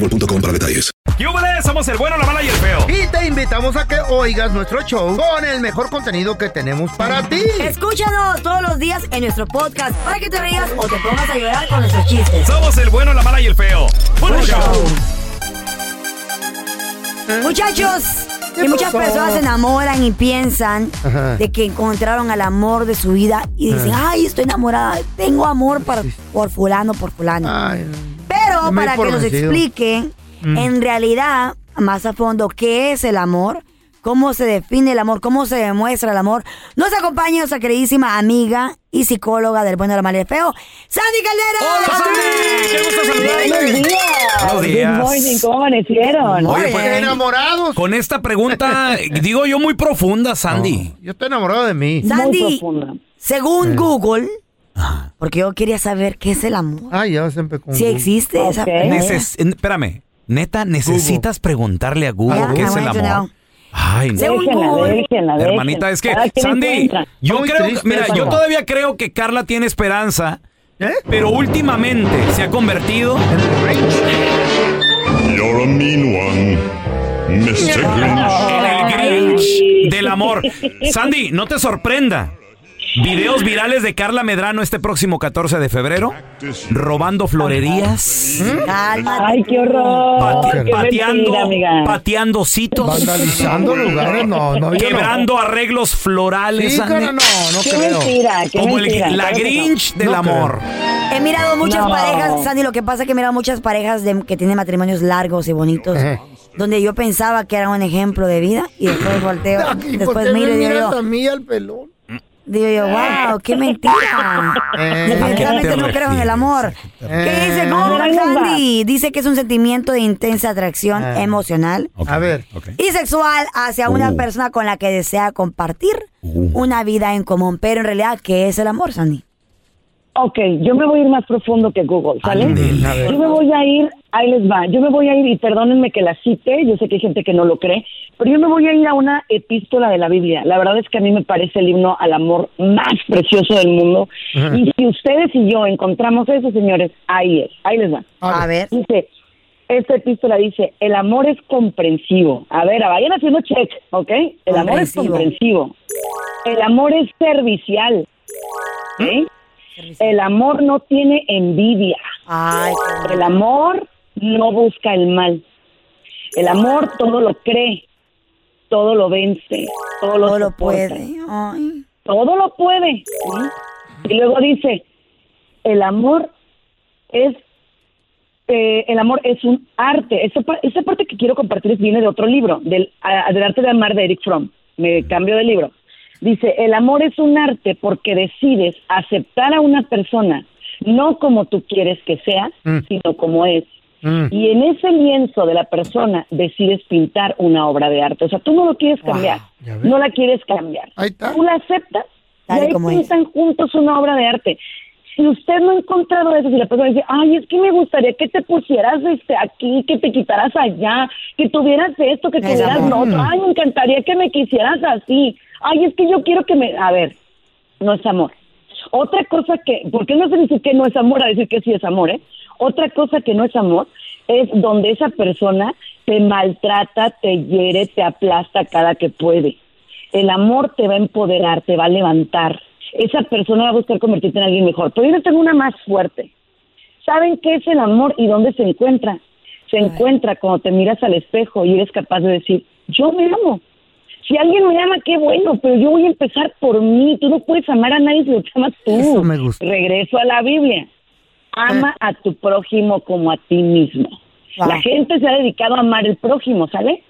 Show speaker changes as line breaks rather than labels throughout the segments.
boostmobile.com para detalles.
¡Yúbales! Somos el bueno, la mala y el feo.
Y te invitamos a que oigas nuestro show con el mejor contenido que tenemos para ti.
Escúchanos todos los días en nuestro podcast para que te rías o te pongas a llorar con nuestros chistes.
Somos el bueno, la mala y el feo. ¡Buen
Buen
show!
Muchachos,
¿Qué
y muchas personas se enamoran y piensan
Ajá.
de que encontraron al amor de su vida y dicen, ay, estoy enamorada, tengo amor para- por fulano, por fulano.
Ay,
Pero
me doy
para que nos
vencido.
expliquen
Mm.
en realidad, más a fondo, qué es el amor, cómo se define el amor, cómo se demuestra el amor, nos acompaña nuestra queridísima amiga y psicóloga del bueno, la mala y el feo, Sandy Caldera.
¡Hola, Sandy! ¡Qué gusto saludarte!
Buenos días.
Buenos días.
Good morning, ¿cómo amanecieron?
Oye, pues,
enamorados.
Con esta pregunta, digo yo, muy profunda, Sandy.
Yo estoy enamorado de mí.
Sandy,
Muy profunda.
según Porque yo quería saber qué es el amor.
Ay, ya siempre con
Si existe esa
Ok.
Neces- espérame, neta, necesitas preguntarle a Google
Yeah,
qué
I
es el
to
amor.
know.
Ay, no.
Según
Déjenla,
Google,
déjenla, déjenla.
Hermanita, es que,
Cada quien
Sandy,
encuentra.
yo
Muy
creo,
triste
mira,
eso.
yo todavía creo que Carla tiene esperanza,
¿Eh?
pero últimamente se ha convertido
You're a mean one, Mr. Grinch.
en el Grinch del amor. Sandy, no te sorprenda. Videos virales de Carla Medrano este próximo 14 de febrero, robando florerías,
cálmate.
Ay, qué horror.
pate-
qué
pateando,
mentira, amiga.
pateando citos,
Vandalizando lugares, no, no. yo
quebrando arreglos florales,
Sí,
Sandy.
cara, no, no
Qué
creo.
mentira, qué
como el-
mentira.
la
Claro que no.
Grinch del
No
amor.
He mirado muchas
No.
parejas, Sandy, lo que pasa es que he mirado muchas parejas de- que tienen matrimonios largos y bonitos,
Ajá.
donde yo pensaba que era un ejemplo de vida y después volteo,
Aquí, ¿por
después
qué
miro
me
y digo
miras
yo,
a mí al pelón?
Digo yo, wow, qué mentira.
Eh,
Definitivamente
¿A qué te
no creo en el amor. ¿Qué dice
Eh.
Les va.
Sandy? Dice que es un sentimiento de intensa atracción emocional
A ver.
Y sexual hacia una persona con la que desea compartir una vida en común. Pero en realidad, ¿qué es el amor, Sandy?
Ok, yo me voy a ir más profundo que Google, ¿sale? Yo me voy a ir, ahí les va, yo me voy a ir, y perdónenme que la cite, yo sé que hay gente que no lo cree, pero yo me voy a ir a una epístola de la Biblia. La verdad es que a mí me parece el himno al amor más precioso del mundo. Y si ustedes y yo encontramos eso, señores, ahí es, ahí les va.
A ver.
Dice, esta epístola dice, el amor es comprensivo. A ver, vayan haciendo check, ¿ok? El amor es
Comprensivo.
El amor es servicial. ¿ok? El amor no tiene envidia.
Ay,
El amor no busca el mal. El amor todo lo cree, todo lo vence, todo lo
todo lo
soporta,
puede. Ay.
todo lo puede. ¿sí? Y luego dice, el amor es eh, el amor es un arte. Esa, esa parte que quiero compartir viene de otro libro, del, a- del arte de amar de Eric Fromm. Me cambio de libro. Dice, el amor es un arte porque decides aceptar a una persona no como tú quieres que sea,
Mm.
sino como es.
Mm.
Y en ese lienzo de la persona decides pintar una obra de arte. O sea, tú no lo quieres cambiar, no la quieres cambiar.
Ahí está.
Tú la aceptas y ahí
es.
pintan juntos una obra de arte. si usted no ha encontrado eso, si la persona dice, ay, es que me gustaría que te pusieras este aquí, que te quitaras allá, que tuvieras esto, que tuvieras lo otro, ay, me encantaría que me quisieras así, ay, es que yo quiero que me, a ver, no es amor. Otra cosa que, ¿por qué no se dice que no es amor a decir que sí es amor, eh? Otra cosa que no es amor es donde esa persona te maltrata, te hiere, te aplasta cada que puede. El amor te va a empoderar, te va a levantar. Esa persona va a buscar convertirte en alguien mejor. Pero yo tengo una más fuerte. ¿Saben qué es el amor y dónde se encuentra? Se encuentra cuando te miras al espejo y eres capaz de decir, yo me amo. Si alguien me ama, qué bueno, pero yo voy a empezar por mí. Tú no puedes amar a nadie si lo amas tú.
Eso me gusta.
Regreso a la Biblia. Ama a tu prójimo como a ti mismo.
Wow.
La gente se ha dedicado a amar el prójimo, ¿sale?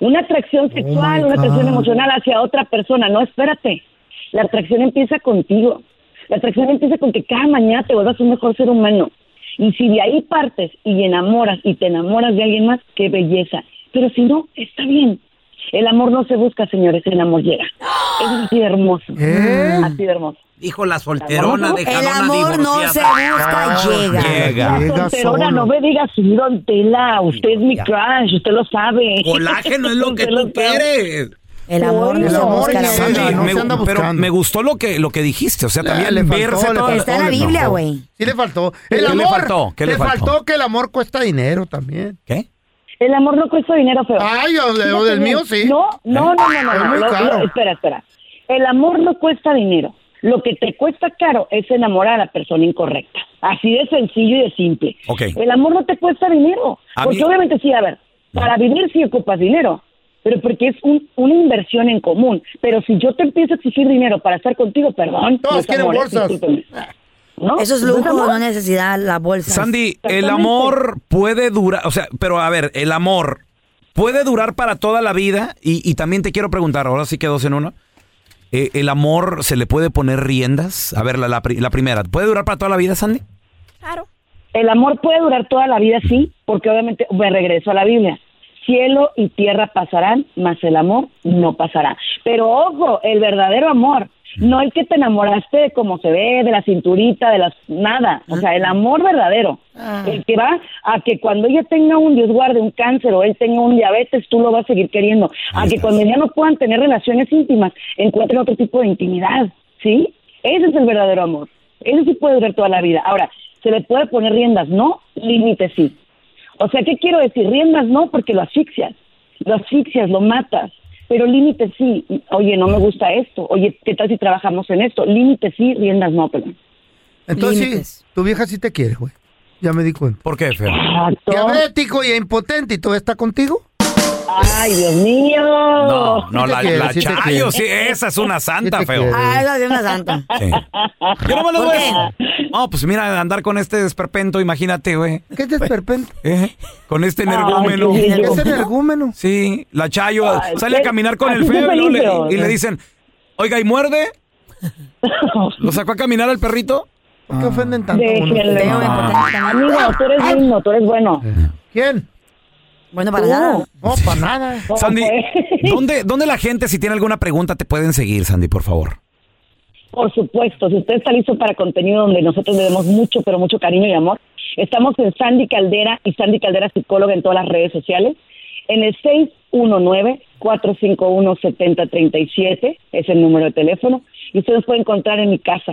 Una atracción sexual,
my
una atracción emocional hacia otra persona. No, espérate. La atracción empieza contigo. La atracción empieza con que cada mañana te vuelvas un mejor ser humano. Y si de ahí partes y enamoras y te enamoras de alguien más, qué belleza. Pero si no, está bien. El amor no se busca, señores, el amor llega. Es así de hermoso.
¿Eh?
Así de hermoso.
Dijo la solterona de
El amor no se busca, llega.
Llega.
La solterona,
solo.
no me digas don Tela. Usted es mi crush, usted lo sabe.
Colágeno es lo que tú quieres.
El amor no
El
se
amor
verdad.
Sandy,
no
me,
se anda
pero me gustó lo que, lo que dijiste. O sea, también
le faltó,
verse
le
todo-
Está en la Biblia,
faltó.
güey.
Sí le faltó. El
¿Qué le
amor.
faltó? ¿Qué le
le
faltó?
faltó que el amor cuesta dinero también.
¿Qué?
El amor no cuesta dinero, feo.
Ay, o de- o del mío sí.
No, no, no, no, no.
Es muy caro.
espera, espera. El amor no cuesta dinero. Lo que te cuesta caro es enamorar a la persona incorrecta. Así de sencillo y de simple.
Ok.
El amor no te cuesta dinero.
A
porque
mí-
obviamente sí, a ver, para vivir sí ocupas dinero. Pero porque es un- una inversión en común. Pero si yo te empiezo a exigir dinero para estar contigo, perdón.
Todos quieren.
¿No?
Eso es
¿No
lujo, no necesidad, la bolsa.
Sandy, el amor puede durar, o sea, pero a ver, el amor puede durar para toda la vida y, y también te quiero preguntar, ahora sí que dos en uno. Eh, ¿El amor se le puede poner riendas? A ver, la, la la primera, ¿puede durar para toda la vida, Sandy?
El amor puede durar toda la vida, sí, porque obviamente me regreso a la Biblia. Cielo y tierra pasarán, mas el amor no pasará. Pero ojo, el verdadero amor, no el que te enamoraste de cómo se ve, de la cinturita, de las nada. O sea, el amor verdadero. El que va a que cuando ella tenga un, Dios guarde, un cáncer o él tenga un diabetes, tú lo vas a seguir queriendo. A que cuando ya no puedan tener relaciones íntimas, encuentren otro tipo de intimidad. ¿Sí? Ese es el verdadero amor. Ese sí puede durar toda la vida. Ahora, ¿se le puede poner riendas? No, límites sí. O sea, ¿qué quiero decir? Riendas no, porque lo asfixias. Lo asfixias, lo matas. Pero límites sí. Oye, no me gusta esto. Oye, ¿qué tal si trabajamos en esto? Límites sí, riendas no, perdón.
Entonces,
Límites.
sí, tu vieja sí te quiere, güey. Ya me di cuenta.
¿Por qué, feo?
Exacto.
Diabético y impotente y todo está contigo.
Ay, Dios mío.
No, no, la, la
sí
Chayo, sí, esa es una santa, feo.
Ah, esa es una santa.
Sí. Yo no me lo
¿Por
voy No, pues mira, andar con este desperpento, imagínate, güey.
¿Qué es desperpento?
¿Eh? Con este energúmeno.
qué
¿Qué
bello.
es energúmeno?
Sí, la Chayo
Ay,
sale a caminar con el feo y, le- y le dicen, oiga, ¿y muerde? ¿Lo sacó a caminar al perrito?
¿Por qué ofenden tanto a uno?
Déjenle.
Tengo impotente
Amigo, tú eres lindo, tú eres bueno.
¿Quién?
Bueno, para
Tú.
nada.
No, para nada.
Sandy,
Ok.
¿dónde, ¿dónde la gente, si tiene alguna pregunta, te pueden seguir, Sandy, por favor?
Por supuesto, si usted está listo para contenido donde nosotros le demos mucho, pero mucho cariño y amor, estamos en Sandy Caldera y Sandy Caldera Psicóloga en todas las redes sociales. En el 619-451-7037 es el número de teléfono. Y usted nos puede encontrar en mi casa,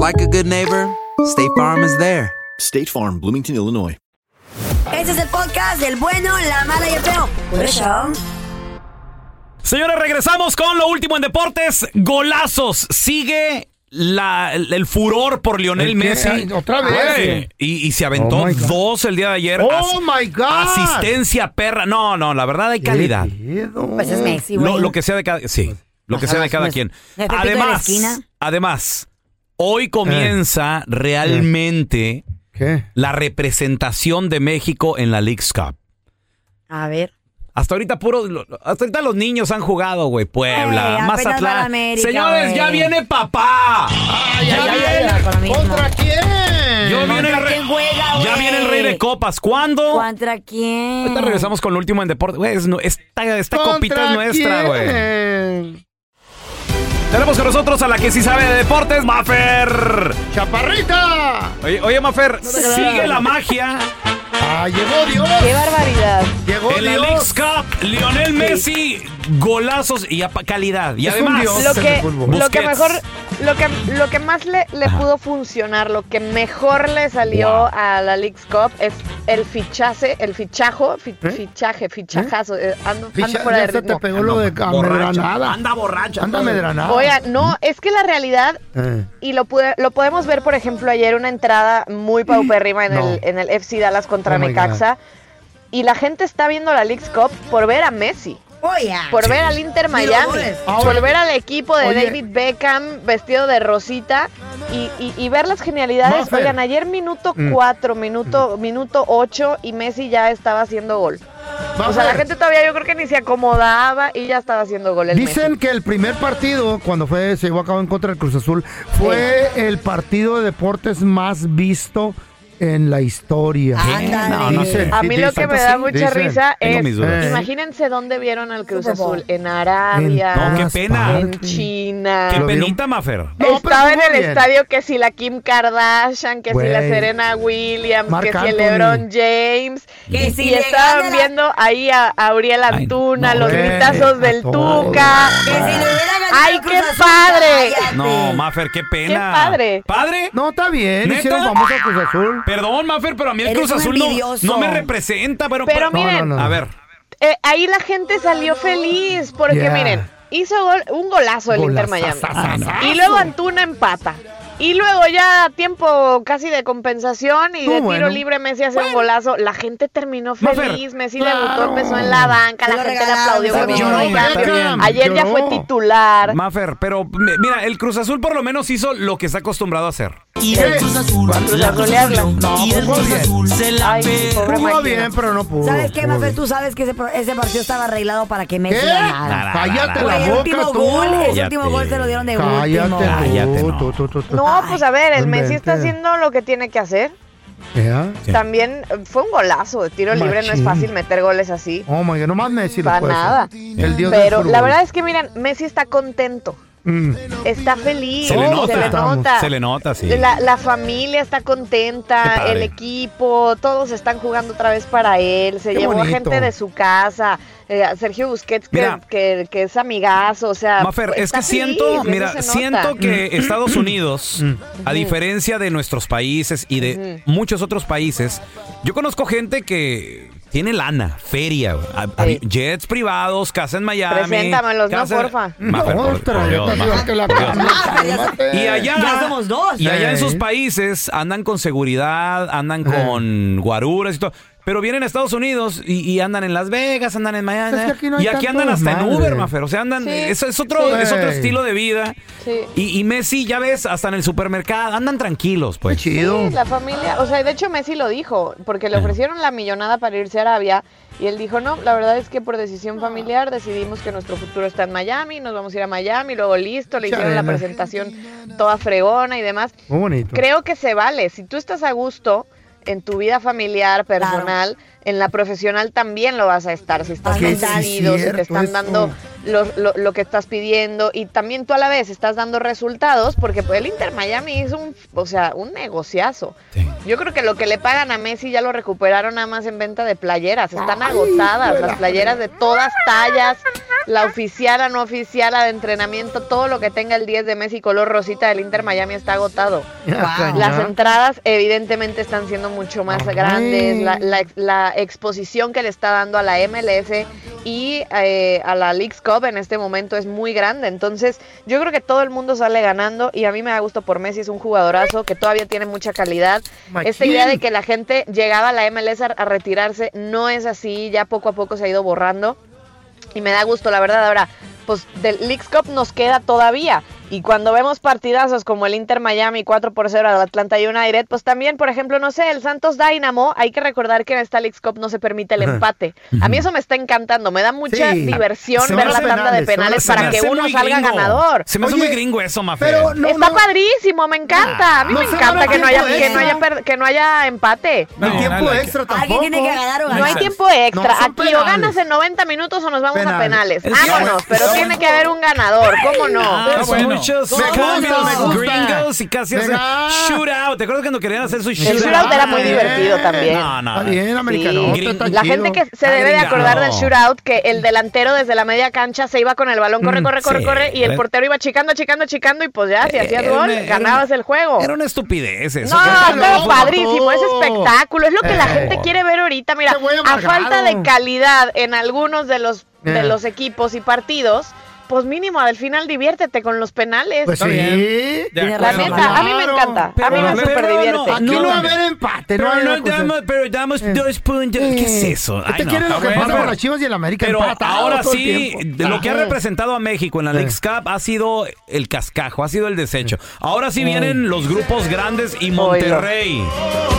like a good neighbor, State Farm is there.
State Farm, Bloomington, Illinois.
Este es el podcast del bueno, la mala y el feo. Por eso.
Señores, regresamos con lo último en deportes. Golazos. Sigue la- el, el furor por Lionel
¿El qué?
Messi.
Ay, ¿otra vez?
Güey, Y, y se aventó
Oh, my God.
dos el día de ayer.
Oh, my God.
Asistencia perra. No, no, la verdad hay calidad.
Pues es Messi, güey.
Lo, lo que sea de cada, sí, lo que
Ajá,
sea de cada quien.
me pepito de la
Además,
esquina.
además, hoy comienza realmente la representación de México en la League's Cup.
A ver.
Hasta ahorita puro, hasta ahorita los niños han jugado, güey. Puebla,
Ey,
Mazatlán.
América,
Señores,
güey.
ya viene papá.
ya,
ya
ya,
viene.
ya. ¿Contra quién?
Yo viene el
¿Contra
rey-
quién juega,
ya viene el rey de copas. ¿Cuándo?
¿Contra quién?
Ahorita regresamos con lo último en deporte. Güey, es esta, esta copita es
¿Contra
nuestra, güey. Tenemos con nosotros a la que sí sabe de deportes, Mafer.
¡Chaparrita!
Oye, oye Mafer, sigue la magia.
¡Ah, llegó Dios!
¡Qué barbaridad!
Llegó
En la
Dios.
League's Cup, Lionel Messi, golazos y apa- calidad. Y
Es
además,
dios.
Lo que, lo que mejor, lo que, lo que más le, le pudo funcionar, lo que mejor le salió
Wow.
a la League's Cup es el fichaje, el fichajo, fi-
¿Eh?
fichaje, fichajazo. eh, ando, ando
Ficha-
fuera de
se te pegó lo de amedranada.
Anda borracha.
Anda
todo.
amedranada.
Oigan, no, es que la realidad
Eh.
y lo, pude- lo podemos ver, por ejemplo, ayer una entrada muy paupérrima en,
No.
el, en el FC Dallas contra
Oh
Necaxa. Y la gente está viendo la League's Cup por ver a Messi. Por ver al Inter Miami, por ver al equipo de
Oye.
David Beckham vestido de rosita y, y- y ver las genialidades.
Mafer.
Oigan, ayer minuto
Mm.
4, minuto, minuto 8 y Messi ya estaba haciendo gol. O sea, la gente todavía yo creo que ni se acomodaba y ya estaba haciendo gol el
Dicen
Messi.
que el primer partido, cuando fue se llevó a cabo en contra del Cruz Azul, fue el partido de deportes más visto en la historia.
Ándale.
No, no sé.
A mí lo que me da mucha
Dicen.
risa
Tengo
es,
mis dudas.
imagínense dónde vieron al Cruz. Azul, en Arabia,
En
No, qué pena.
en. China.
Qué
¿Lo vieron?
penita, Mafer.
Pero
Estaba en el
bien.
estadio que si la Kim Kardashian, que si la
Güey.
Serena Williams,
Marc
que si el
Anthony.
LeBron James.
Que
y
si
y
le
estaban
gana la-
viendo ahí a Auriel
Ay,
Antuna,
no,
los
güey,
gritazos
a
del. Tuca.
Que si le hubiera ganado
¡Ay,
el Cruz
qué
Azul,
padre!
cállate.
No, Mafer, qué pena.
Qué padre.
¿Padre?
No, está bien.
¿Neta?
Hicieron famoso al Cruz Azul.
Perdón, Mafer, pero a mí el
Eres
Cruz Azul no, me representa. Pero,
Pero
pero-
miren,
no, no.
a ver.
Eh, ahí la gente salió feliz porque
Yeah.
miren, hizo gol- un golazo el Inter Miami. Y luego Antuna empata. Y luego ya tiempo casi de compensación y de tiro
bueno.
libre Messi hace un golazo. La gente terminó feliz. Messi
claro.
debutó, empezó en la banca,
Se
la gente le aplaudió.
bien,
bien.
Ayer ya fue titular.
Mafer, pero mi- mira, el Cruz Azul por lo menos hizo lo que está acostumbrado a hacer.
¿Qué?
Cruz Azulearla.
No, jugó bien.
Ay, pobre
Jugó
máquina.
bien, pero no pudo.
¿Sabes qué, Mafer? Tú sabes que ese, partido estaba arreglado para que Messi ganara.
Cállate la
el
boca
último
tú.
Cállate.
último gol se lo dieron de
Cállate
último.
Cállate,
tú,
no.
No, pues a ver, el Messi está haciendo lo que tiene que hacer. También eh, fue un golazo. De tiro libre no es fácil meter goles así.
Oh my God, nomás Messi lo
Para
puede
nada.
hacer. El dios
Pero la verdad es que, miren, Messi está contento.
Mm.
Está feliz.
Se le nota.
Se le nota.
Se le nota, sí.
La, la familia está contenta, el equipo, todos están jugando otra vez para él. Se
Qué
llevó a
bonito.
gente de su casa, eh, Sergio Busquets, que,
Mira.
que, que es amigazo. O sea,
Mafer, es que siento, mira, siento que
Mm.
Estados Unidos, a diferencia de nuestros países y de muchos otros países, yo conozco gente que tiene lana, feria, a- a-
Sí.
jets privados, casa en Miami.
Preséntamelos, no,
casa-
porfa.
Mafer,
No,
por- por Dios, Mafer.
la.
Y allá,
Ya somos dos.
y allá en sus países andan con seguridad, andan con guaruras y todo. Pero vienen a Estados Unidos y, y andan en Las Vegas, andan en Miami.
Es que aquí no hay
y aquí andan hasta en. Uber, Mafer. O sea, andan.
Sí.
Es, es otro,
Sí.
es otro estilo de vida.
Sí.
Y, y Messi, ya ves, hasta en el supermercado, andan tranquilos,
Qué
pues.
chido.
Sí, la familia, o sea, de hecho Messi lo dijo, porque le ofrecieron la millonada para irse a Arabia y él dijo, no, la verdad es que por decisión familiar decidimos que nuestro futuro está en Miami, nos vamos a ir a Miami, luego listo, le hicieron la presentación toda fregona y demás.
Muy bonito.
Creo que se vale, si tú estás a gusto, en tu vida familiar, personal, en la profesional también lo vas a estar. Si estás mantenido, si te están dando lo, lo- lo que estás pidiendo y también tú a la vez estás dando resultados porque pues, el Inter Miami es un, o sea, un negociazo. Yo creo que lo que le pagan a Messi ya lo recuperaron nada más en venta de playeras. Están agotadas las playeras de todas tallas, la oficial, la no oficial, la de entrenamiento, todo lo que tenga el 10 de Messi color rosita del Inter Miami está agotado.
Wow.
Las entradas evidentemente están siendo mucho más grandes, la, la- la exposición que le está dando a la MLS y eh, a la League's Cup en este momento es muy grande, entonces yo creo que todo el mundo sale ganando y a mí me da gusto por Messi, es un jugadorazo que todavía tiene mucha calidad. Esta idea de que la gente llegaba a la MLS a, a retirarse no es así, ya poco a poco se ha ido borrando y me da gusto, la verdad. Ahora, pues del League's Cup nos queda todavía. Y cuando vemos partidazos como el Inter Miami 4 por 0 al Atlanta United, pues también, por ejemplo, no sé, el Santos Dynamo, hay que recordar que en esta League's Cup no se permite el empate. A mí eso me está encantando, me da mucha
Sí.
diversión
Se
ver la tanda de
penales,
para que uno salga
gringo.
ganador.
Se me hace
Oye,
muy gringo eso,
no,
Está
no.
padrísimo, me encanta. A mí
No
me encanta que no haya que no haya
extra.
per- que no haya empate.
No hay tiempo extra tampoco.
Alguien tiene que ganar o
No hay
ganar.
tiempo extra. Aquí o ganas en 90 minutos o nos vamos a
Penales.
Vámonos, pero tiene que haber un ganador. ¿Cómo no?
Muchos
Me
cambios gringos y casi hacen shootout. ¿Te acuerdas cuando querían hacer su
El
shootout?
shootout era muy divertido también.
No, no.
Está bien, americano.
Sí.
está
La
chido.
gente que se debe de acordar del shootout, que el delantero desde la media cancha se iba con el balón, corre, corre, corre,
sí.
corre, y el portero iba chicando, chicando, chicando, y pues ya, si
Eh,
hacías gol,
una-
ganabas
una-
el juego.
Era una estupidez eso.
No,
¿Qué-
todo
no,
padrísimo, es espectáculo, es lo que la
Eh.
gente quiere ver ahorita. Mira, a falta de calidad en algunos de los, de
Eh.
los equipos y partidos, pues mínimo al final diviértete con los penales.
Pues sí.
la neta, a mí me encanta, a mí me
pero
super
no,
divierte.
Aquí no, va a haber empate,
Pero, no damos, pero damos dos puntos. ¿Qué es eso? Ay,
¿Usted
no,
quiere lo que pasa con las Chivas y el América
Pero
empatados
ahora
todo
sí, de lo que ha representado a México en la League's Cup ha sido el cascajo, ha sido el desecho. Ahora sí vienen los grupos grandes y Monterrey.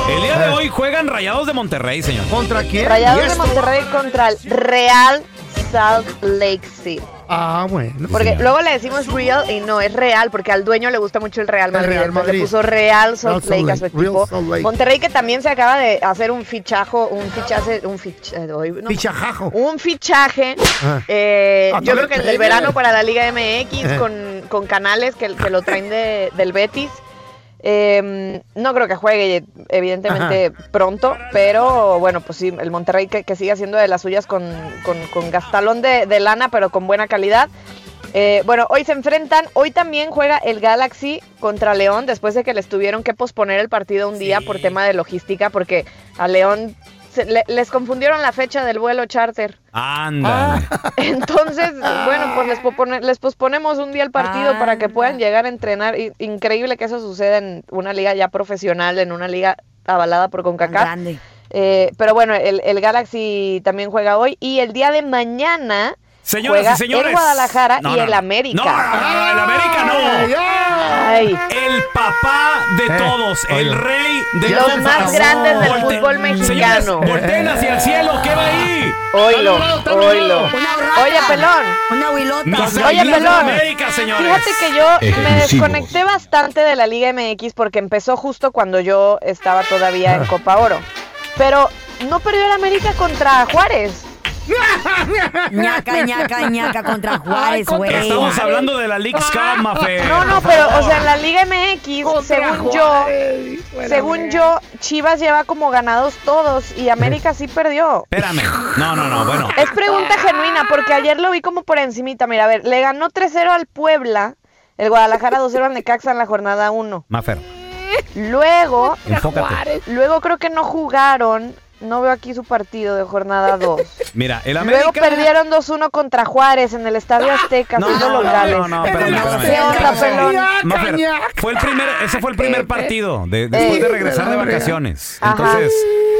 El día de hoy juegan Rayados de Monterrey, señor.
¿Contra quién?
Rayados
¿Y
de? Monterrey contra el Real Salt Lake City.
Ah, bueno.
Porque luego le decimos real y no es real, porque al dueño le gusta mucho el Real Madrid.
Real Madrid.
le puso Real Salt
Real Salt
Lake a su equipo. Monterrey que también se acaba de hacer un fichajo, un fichaje, un fichaje, no,
Fichajajo.
un fichaje.
Ah.
eh,
Ah,
yo creo que el del verano para la Liga MX
Eh.
con, con canales que, que lo traen de- del Betis. Eh, no creo que juegue, evidentemente, pronto, pero bueno, pues sí, el Monterrey que, que sigue haciendo de las suyas con, con, con gastalón de, de lana, pero con buena calidad. Eh, bueno, hoy se enfrentan, hoy también juega el Galaxy contra León, después de que les tuvieron que posponer el partido un día por tema de logística, porque a León le- les confundieron la fecha del vuelo charter.
Anda.
Entonces, bueno, pues les, popone- les posponemos un día el partido para que puedan llegar a entrenar. Increíble que eso suceda en una liga ya profesional, en una liga avalada por CONCACAF.
Grande.
Eh, pero bueno, el, el Galaxy también juega hoy y el día de mañana
Señoras
juega
y señores.
el Guadalajara
No,
y
no,
el. América.
No, el América no.
Ay,
El papá de
Eh,
todos, el rey de
los más grandes del
Volte-
fútbol
Señores,
mexicano.
volteen hacia el cielo, ¿qué va ahí?
Oilo, oilo. Oye, pelón.
Una huilota.
Oye, pelón.
América, señores.
Fíjate que yo me desconecté bastante de la Liga MX porque empezó justo cuando yo estaba todavía en Copa Oro. Pero no perdió el América contra Juárez.
ñaca, ñaca, ñaca contra Juárez, güey.
Estamos hablando de la League's Cup, Mafe.
No, no, pero, o sea, en la Liga MX, según yo, según yo, Chivas lleva como ganados todos y América sí perdió.
Espérame. No, no, no, bueno.
Es pregunta genuina, porque ayer lo vi como por encimita. Mira, a ver, le ganó 3-0 al Puebla, el Guadalajara 2-0 al Necaxa en la jornada 1.
Mafer,
Luego,
enfócate.
luego creo que no jugaron, no veo aquí su partido de jornada 2.
Mira, el América...
Luego perdieron 2-1 contra Juárez en el Estadio Azteca,
No,
siendo
no,
locales.
no, no, espérame, espérame.
¿Qué onda, pelón?
Mafer, fue el primer, ese fue el primer partido de- después
Eh,
de regresar de vacaciones.
Ajá.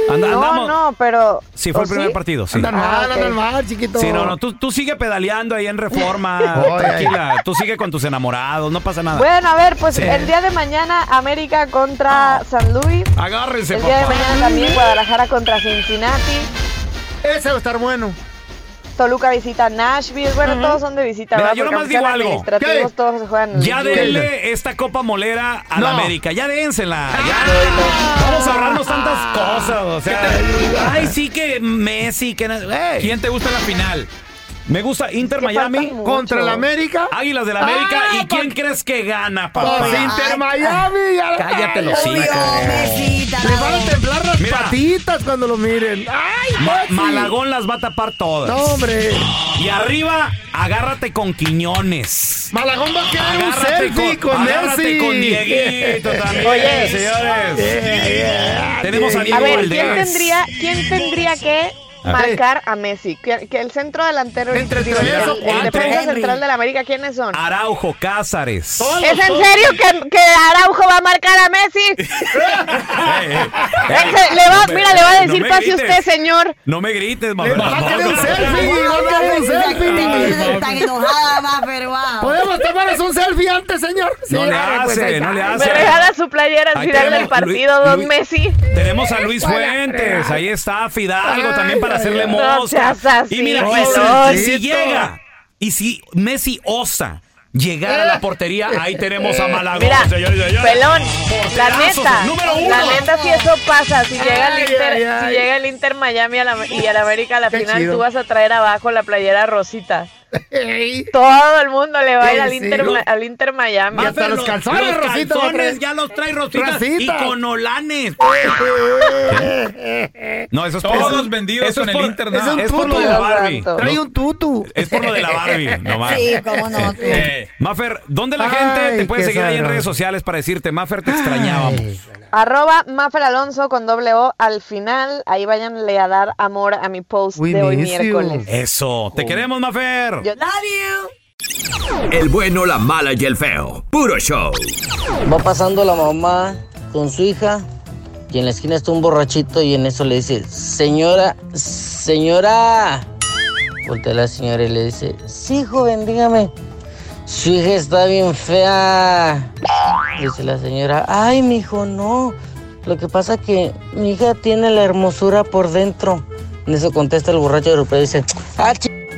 Anda-
No,
andamos.
no, pero...
Sí, fue
¿o
el primer
sí?
partido, sí.
Anda mal,
Ah, ok.
anda mal, chiquito.
Sí, no, no, tú, tú sigue pedaleando ahí en Reforma, tranquila. Tú sigue con tus enamorados, no pasa nada.
Bueno, a ver, pues
Sí.
el día de mañana América contra San Luis.
Agárrense,
El día de mañana también Guadalajara contra Cincinnati.
Ese va a estar bueno.
Toluca visita Nashville. Bueno, todos son de visita.
Mira,
¿verdad?
yo nomás digo algo.
todos juegan
Ya denle esta copa molera a la. América. Ya dénsela. Ya. Vamos a ahorrarnos tantas cosas. O sea, ay, sí que Messi. que na- ey.
¿Quién te gusta en la final?
Me gusta Inter Miami
¿Contra la América?
Águilas de la América.
Ah,
¿Y quién crees que gana, papá?
Pues Inter Miami. ya-
Cállate los hijos.
Les van a temblar las
Mira.
patitas cuando lo miren. ¡Ay,
Ma-! Malagón las va a tapar todas.
No, hombre.
Y arriba, agárrate con Quiñones.
Malagón va a querer un
Agárrate
selfie con,
agárrate
Messi.
con Dieguito también,
Oye.
señores. Tenemos a
A
Diego
ver,
Valdés.
¿quién tendría, ¿quién tendría que. Marcar a Messi? Que, que el centro delantero,
Entre
el, defensa central de la América, ¿quiénes son?
Araujo, Cázares.
¿Es en serio que, que Araujo va a marcar a Messi? Ese- le va, mira, le va a
No
decir
me
pase
grites.
usted, señor.
No me grites, mamá.
va a querer un selfie, va a querer un selfie.
Tan enojada, va, pero wow.
¿Podemos tomarnos un selfie antes, señor?
No le
pues,
hace, no le
Me
hace.
regala su playera al final del partido, don Messi.
Tenemos a Luis Fuentes, ahí está Fidalgo también para hacerle
No
mosca. y mira, y si, si llega, y si Messi osa llegar a la portería, ahí tenemos a Malagón,
Mira,
señores y señores.
pelón, la neta,
número uno.
la neta si eso pasa, si llega el
Ay,
Inter,
ay, ay.
si llega el Inter Miami a la- y al América a la
Qué
final,
chido.
tú vas a traer abajo la playera rosita. Todo el mundo le va a ir al. Inter, al Inter Miami.
Y hasta los calzones,
los
Rosita,
calzones ya los trae Rosita,
Rosita.
y con olanes. No, eso es
Todos
por,
vendidos
eso
el
por-
Inter
Es un
Es por lo de la Barbie.
Trae
No,
un tutu.
Es por lo de la Barbie, nomás.
Sí, cómo no. tú.
Eh,
Mafer, ¿dónde la
Ay,
gente te puede seguir ahí en redes sociales para decirte, Mafer, te extrañábamos?
Arroba Mafer Alonso con doble O al final. Ahí váyanle a dar amor a mi post
We
de hoy miércoles.
Eso, te queremos, Mafer.
Yo-
Love you.
El bueno, la mala y el feo. Puro show.
Va pasando la mamá con su hija y en la esquina está un borrachito y en eso le dice, señora, señora. Voltea la señora y le dice, sí, joven, dígame. Su hija está bien fea. Dice la señora, ay, mi hijo, no. Lo que pasa que mi hija tiene la hermosura por dentro. En eso contesta el borracho europeo y dice, ah,